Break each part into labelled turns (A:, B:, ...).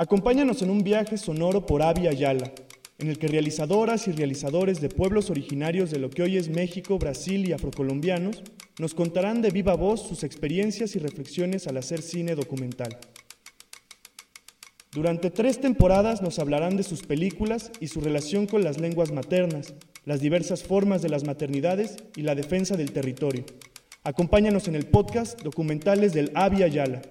A: Acompáñanos en un viaje sonoro por Avia Yala, en el que realizadoras y realizadores de pueblos originarios de lo que hoy es México, Brasil y afrocolombianos nos contarán de viva voz sus experiencias y reflexiones al hacer cine documental. Durante tres temporadas nos hablarán de sus películas y su relación con las lenguas maternas, las diversas formas de las maternidades y la defensa del territorio. Acompáñanos en el podcast Documentales del Avia Yala.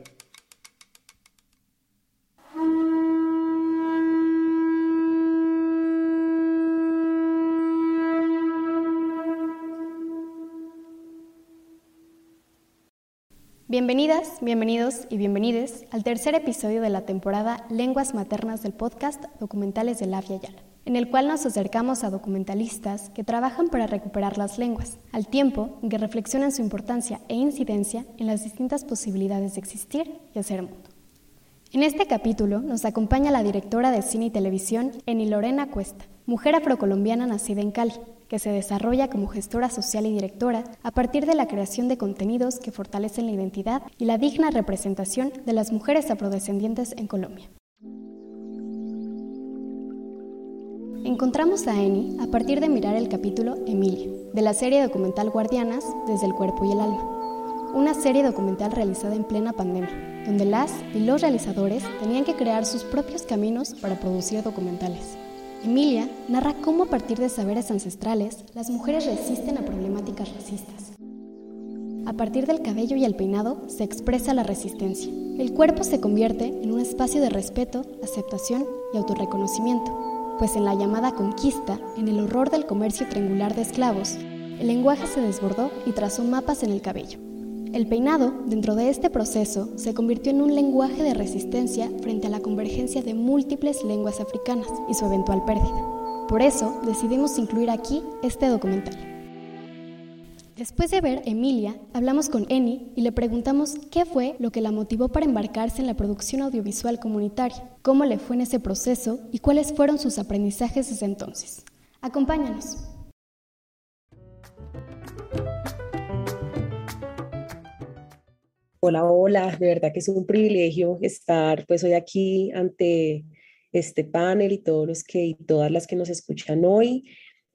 B: Bienvenidas, bienvenidos y bienvenides al tercer episodio de la temporada Lenguas Maternas del podcast Documentales de la Yala, en el cual nos acercamos a documentalistas que trabajan para recuperar las lenguas, al tiempo que reflexionan su importancia e incidencia en las distintas posibilidades de existir y hacer mundo. En este capítulo nos acompaña la directora de cine y televisión, Eni Lorena Cuesta, mujer afrocolombiana nacida en Cali, que se desarrolla como gestora social y directora a partir de la creación de contenidos que fortalecen la identidad y la digna representación de las mujeres afrodescendientes en Colombia. Encontramos a Eni a partir de mirar el capítulo Emilia, de la serie documental Guardianas desde el cuerpo y el alma, una serie documental realizada en plena pandemia, donde las y los realizadores tenían que crear sus propios caminos para producir documentales. Emilia narra cómo a partir de saberes ancestrales las mujeres resisten a problemáticas racistas. A partir del cabello y el peinado se expresa la resistencia. El cuerpo se convierte en un espacio de respeto, aceptación y autorreconocimiento, pues en la llamada conquista, en el horror del comercio triangular de esclavos, el lenguaje se desbordó y trazó mapas en el cabello. El peinado, dentro de este proceso, se convirtió en un lenguaje de resistencia frente a la convergencia de múltiples lenguas africanas y su eventual pérdida. Por eso decidimos incluir aquí este documental. Después de ver Emilia, hablamos con Eni y le preguntamos qué fue lo que la motivó para embarcarse en la producción audiovisual comunitaria, cómo le fue en ese proceso y cuáles fueron sus aprendizajes desde entonces. Acompáñanos.
C: Hola, hola, de verdad que es un privilegio estar pues hoy aquí ante este panel y todos los que y todas las que nos escuchan hoy.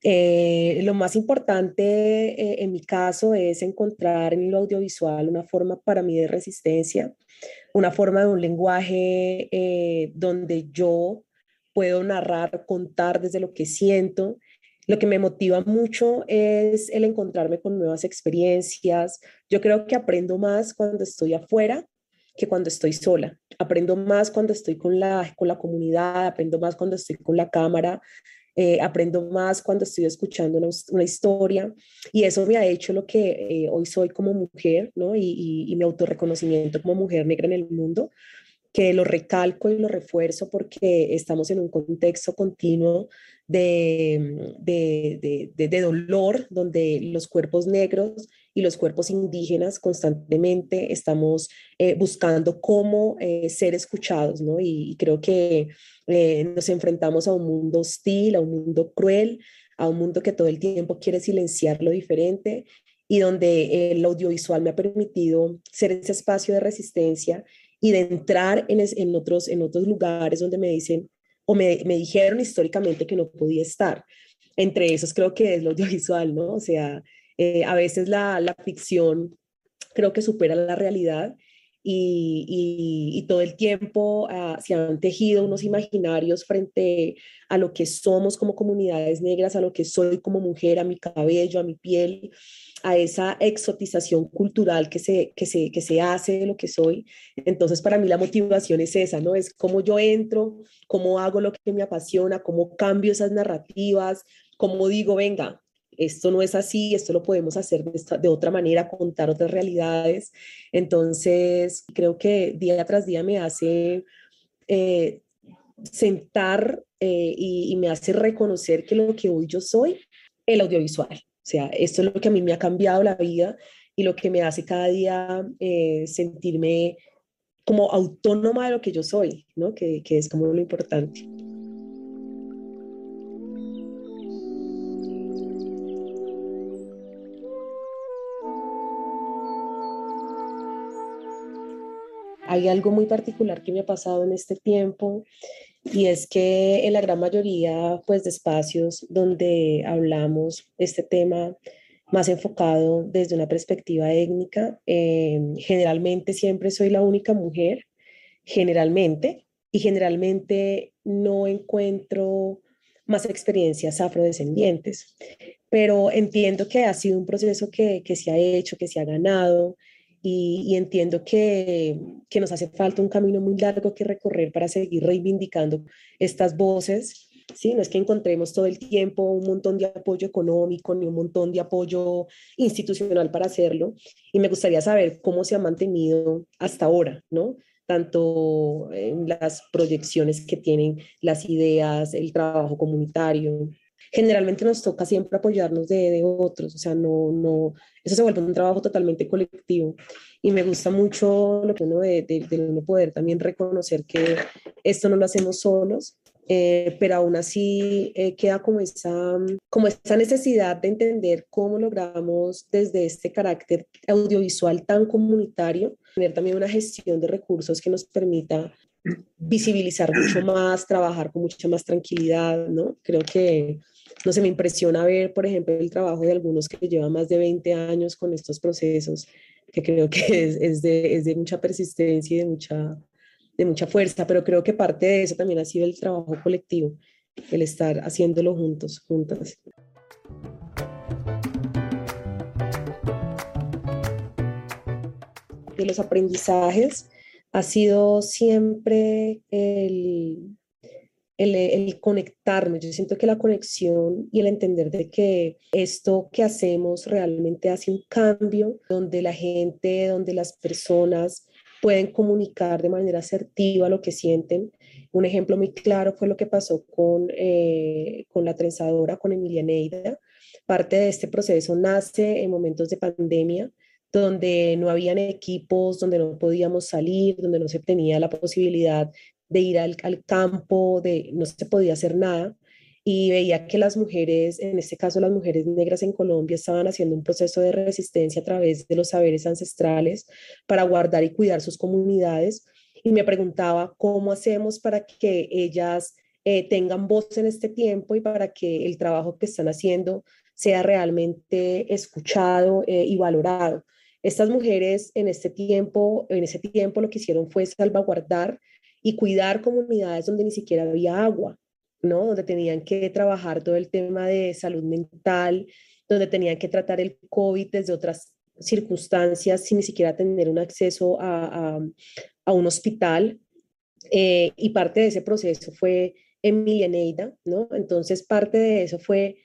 C: Eh, lo más importante eh, en mi caso es encontrar en lo audiovisual una forma para mí de resistencia, una forma de un lenguaje eh, donde yo puedo narrar, contar desde lo que siento lo que me motiva mucho es el encontrarme con nuevas experiencias. Yo creo que aprendo más cuando estoy afuera que cuando estoy sola. Aprendo más cuando estoy con la, con la comunidad, aprendo más cuando estoy con la cámara, eh, aprendo más cuando estoy escuchando una, historia y eso me ha hecho lo que eh, hoy soy como mujer, ¿no? Y, y, y mi autorreconocimiento como mujer negra en el mundo, que lo recalco y lo refuerzo porque estamos en un contexto continuo de, de, de, de, dolor, donde los cuerpos negros y los cuerpos indígenas constantemente estamos eh, buscando cómo eh, ser escuchados, ¿no? Y, creo que eh, nos enfrentamos a un mundo hostil, a un mundo cruel, a un mundo que todo el tiempo quiere silenciar lo diferente y donde el audiovisual me ha permitido ser ese espacio de resistencia y de entrar en, en, otros, en otros lugares donde me dicen o me, me, dijeron históricamente que no podía estar. Entre esos creo que es lo audiovisual, ¿no? O sea, eh, a veces la, la, ficción creo que supera la realidad y, todo el tiempo uh, se han tejido unos imaginarios frente a lo que somos como comunidades negras, a lo que soy como mujer, a mi cabello, a mi piel a esa exotización cultural que se, que, se, que se hace de lo que soy. Entonces, para mí la motivación es esa, ¿no? Es cómo yo entro, cómo hago lo que me apasiona, cómo cambio esas narrativas, cómo digo, venga, esto no es así, esto lo podemos hacer de, otra manera, contar otras realidades. Entonces, creo que día tras día me hace eh, sentar eh, y, y me hace reconocer que lo que hoy yo soy, el audiovisual. O sea, esto es lo que a mí me ha cambiado la vida y lo que me hace cada día eh, sentirme como autónoma de lo que yo soy, ¿no? Que, que es como lo importante. Hay algo muy particular que me ha pasado en este tiempo y es que en la gran mayoría pues, de espacios donde hablamos este tema más enfocado desde una perspectiva étnica, eh, generalmente siempre soy la única mujer, generalmente, y generalmente no encuentro más experiencias afrodescendientes. Pero entiendo que ha sido un proceso que, que se ha hecho, que se ha ganado, y, entiendo que, que, nos hace falta un camino muy largo que recorrer para seguir reivindicando estas voces. Sí, no es que encontremos todo el tiempo un montón de apoyo económico ni un montón de apoyo institucional para hacerlo. Y me gustaría saber cómo se ha mantenido hasta ahora, ¿no? Tanto en las proyecciones que tienen las ideas, el trabajo comunitario, generalmente nos toca siempre apoyarnos de, de, otros, o sea, no, no, eso se vuelve un trabajo totalmente colectivo y me gusta mucho lo que uno de, de, uno poder también reconocer que esto no lo hacemos solos, eh, pero aún así eh, queda como esa, como esa necesidad de entender cómo logramos desde este carácter audiovisual tan comunitario tener también una gestión de recursos que nos permita visibilizar mucho más, trabajar con mucha más tranquilidad, ¿no? Creo que no se me impresiona ver, por ejemplo, el trabajo de algunos que llevan más de 20 años con estos procesos, que creo que es, es, de, es de, mucha persistencia y de mucha, de mucha fuerza, pero creo que parte de eso también ha sido el trabajo colectivo, el estar haciéndolo juntos, juntas. De los aprendizajes ha sido siempre el, el, el, conectarnos. Yo siento que la conexión y el entender de que esto que hacemos realmente hace un cambio, donde la gente, donde las personas pueden comunicar de manera asertiva lo que sienten. Un ejemplo muy claro fue lo que pasó con, eh, con la trenzadora, con Emilia Neida. Parte de este proceso nace en momentos de pandemia, donde no habían equipos, donde no podíamos salir, donde no se tenía la posibilidad de ir al, campo, de no se podía hacer nada y veía que las mujeres, en este caso las mujeres negras en Colombia, estaban haciendo un proceso de resistencia a través de los saberes ancestrales para guardar y cuidar sus comunidades. Y me preguntaba cómo hacemos para que ellas eh, tengan voz en este tiempo y para que el trabajo que están haciendo sea realmente escuchado eh, y valorado. Estas mujeres en este tiempo, en ese tiempo lo que hicieron fue salvaguardar y cuidar comunidades donde ni siquiera había agua, ¿no? Donde tenían que trabajar todo el tema de salud mental, donde tenían que tratar el COVID desde otras circunstancias sin ni siquiera tener un acceso a, a, un hospital. Eh, y parte de ese proceso fue Emilia Neida, ¿no? Entonces parte de eso fue,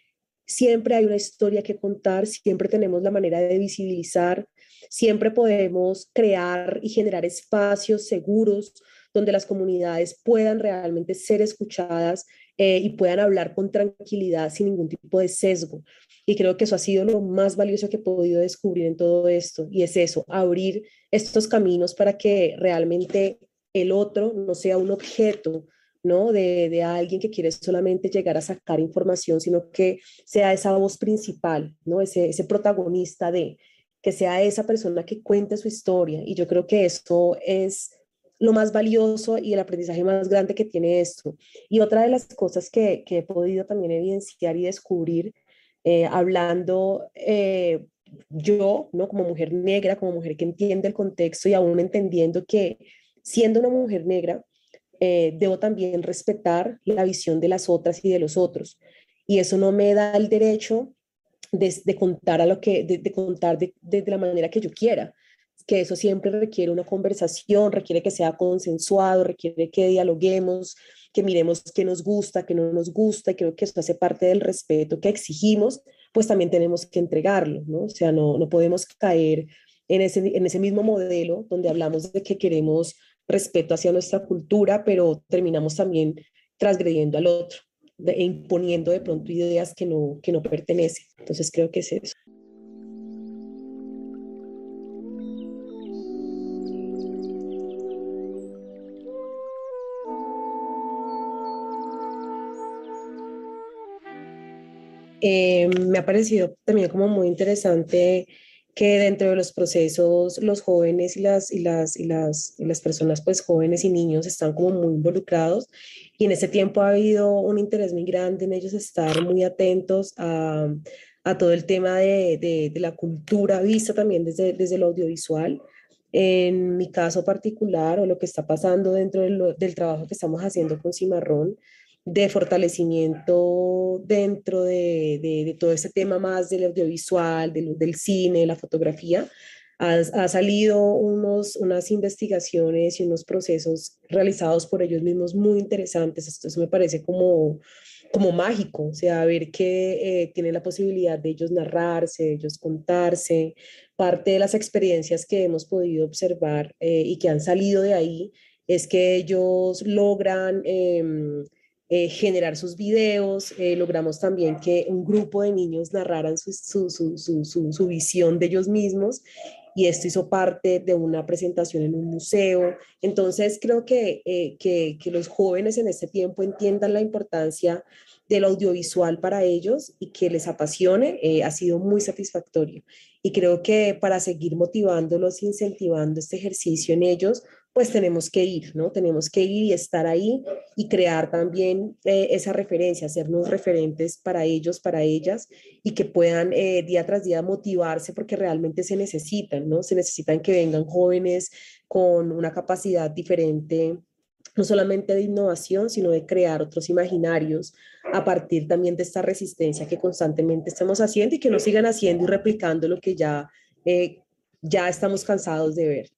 C: siempre hay una historia que contar, siempre tenemos la manera de visibilizar, siempre podemos crear y generar espacios seguros donde las comunidades puedan realmente ser escuchadas eh, y puedan hablar con tranquilidad sin ningún tipo de sesgo. Y creo que eso ha sido lo más valioso que he podido descubrir en todo esto, y es eso, abrir estos caminos para que realmente el otro no sea un objeto, ¿no? De, de, alguien que quiere solamente llegar a sacar información, sino que sea esa voz principal, ¿no? Ese, ese protagonista de, que sea esa persona que cuente su historia. Y yo creo que esto es lo más valioso y el aprendizaje más grande que tiene esto. Y otra de las cosas que, que he podido también evidenciar y descubrir, eh, hablando eh, yo, ¿no? Como mujer negra, como mujer que entiende el contexto y aún entendiendo que siendo una mujer negra, eh, debo también respetar la visión de las otras y de los otros. Y eso no me da el derecho de, de contar a lo que, de, de contar de, de, la manera que yo quiera, que eso siempre requiere una conversación, requiere que sea consensuado, requiere que dialoguemos, que miremos qué nos gusta, qué no nos gusta, y creo que eso hace parte del respeto que exigimos, pues también tenemos que entregarlo, ¿no? O sea, no, no podemos caer en ese, en ese mismo modelo donde hablamos de que queremos respeto hacia nuestra cultura, pero terminamos también transgrediendo al otro e imponiendo de pronto ideas que no, que no pertenecen. Entonces creo que es eso. Eh, me ha parecido también como muy interesante que dentro de los procesos los jóvenes y las, y las, y las, y las personas pues jóvenes y niños están como muy involucrados y en ese tiempo ha habido un interés muy grande en ellos estar muy atentos a, todo el tema de, de, de, la cultura vista también desde, desde el audiovisual. En mi caso particular o lo que está pasando dentro del, del trabajo que estamos haciendo con Cimarrón, de fortalecimiento dentro de, todo este tema más del audiovisual, del, cine, la fotografía, ha, salido unos, unas investigaciones y unos procesos realizados por ellos mismos muy interesantes. Esto eso me parece como, como mágico, o sea, ver que eh, tienen la posibilidad de ellos narrarse, de ellos contarse. Parte de las experiencias que hemos podido observar eh, y que han salido de ahí es que ellos logran... Eh, eh, generar sus videos, eh, logramos también que un grupo de niños narraran su, visión de ellos mismos y esto hizo parte de una presentación en un museo. Entonces creo que, eh, que los jóvenes en este tiempo entiendan la importancia del audiovisual para ellos y que les apasione ha sido muy satisfactorio. Y creo que para seguir motivándolos, incentivando este ejercicio en ellos, pues tenemos que ir, ¿no? Tenemos que ir y estar ahí y crear también eh, esa referencia, hacernos referentes para ellos, para ellas y que puedan eh, día tras día motivarse porque realmente se necesitan, ¿no? Se necesitan que vengan jóvenes con una capacidad diferente no solamente de innovación, sino de crear otros imaginarios a partir también de esta resistencia que constantemente estamos haciendo y que no sigan haciendo y replicando lo que ya, eh, ya estamos cansados de ver.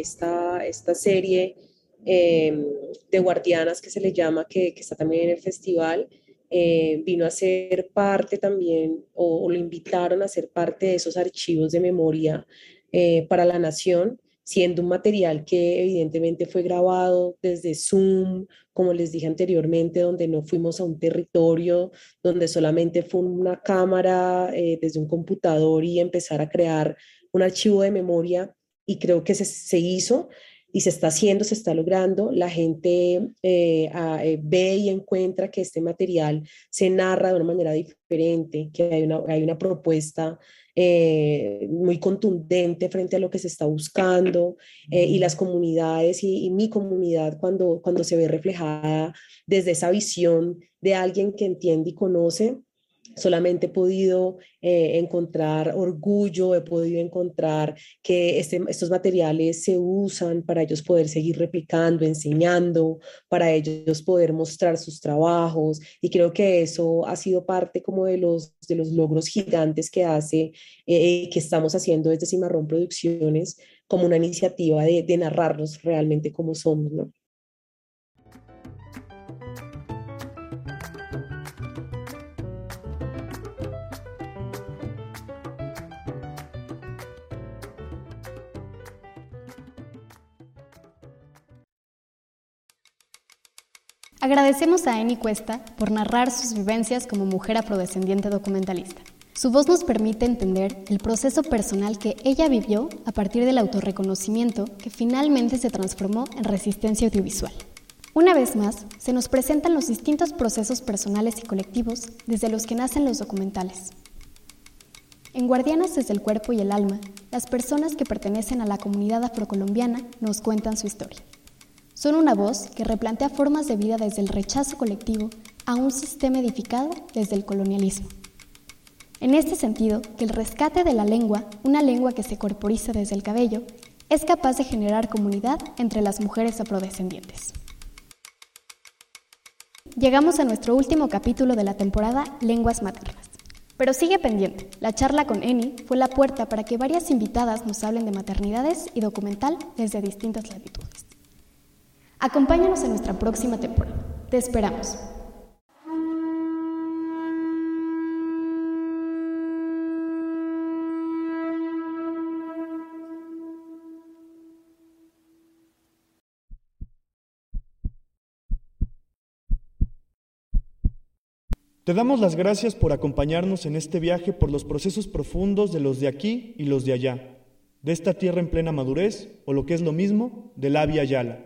C: Esta, esta serie em, de guardianas que se le llama, que, está también en el festival, eh, vino a ser parte también, o, lo invitaron a ser parte de esos archivos de memoria eh, para la nación, siendo un material que evidentemente fue grabado desde Zoom, como les dije anteriormente, donde no fuimos a un territorio, donde solamente fue una cámara eh, desde un computador y empezar a crear un archivo de memoria y creo que se, se hizo y se está haciendo, se está logrando. La gente eh, eh, ve y encuentra que este material se narra de una manera diferente, que hay una, hay una propuesta eh, muy contundente frente a lo que se está buscando y las comunidades y, y, mi comunidad cuando, cuando se ve reflejada desde esa visión de alguien que entiende y conoce solamente he podido eh, encontrar orgullo, he podido encontrar que este, estos materiales se usan para ellos poder seguir replicando, enseñando, para ellos poder mostrar sus trabajos y creo que eso ha sido parte como de los, de los logros gigantes que hace, eh, que estamos haciendo desde Cimarrón Producciones como una iniciativa de, de narrarnos realmente como somos.
B: Agradecemos a Eni Cuesta por narrar sus vivencias como mujer afrodescendiente documentalista. Su voz nos permite entender el proceso personal que ella vivió a partir del autorreconocimiento que finalmente se transformó en resistencia audiovisual. Una vez más, se nos presentan los distintos procesos personales y colectivos desde los que nacen los documentales. En Guardianas desde el cuerpo y el alma, las personas que pertenecen a la comunidad afrocolombiana nos cuentan su historia. Son una voz que replantea formas de vida desde el rechazo colectivo a un sistema edificado desde el colonialismo. En este sentido, que el rescate de la lengua, una lengua que se corporiza desde el cabello, es capaz de generar comunidad entre las mujeres afrodescendientes. Llegamos a nuestro último capítulo de la temporada Lenguas Maternas. Pero sigue pendiente, la charla con Eni fue la puerta para que varias invitadas nos hablen de maternidades y documental desde distintas latitudes. Acompáñanos en nuestra próxima temporada. Te esperamos.
A: Te damos las gracias por acompañarnos en este viaje por los procesos profundos de los de aquí y los de allá, de esta tierra en plena madurez, o lo que es lo mismo, de la Via Yala.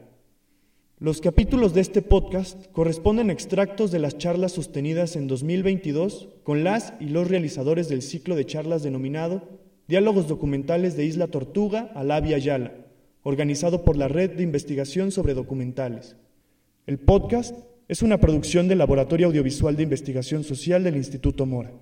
A: Los capítulos de este podcast corresponden a extractos de las charlas sostenidas en 2022 con las y los realizadores del ciclo de charlas denominado Diálogos Documentales de Isla Tortuga a Labia Yala, organizado por la Red de Investigación sobre Documentales. El podcast es una producción del Laboratorio Audiovisual de Investigación Social del Instituto Mora.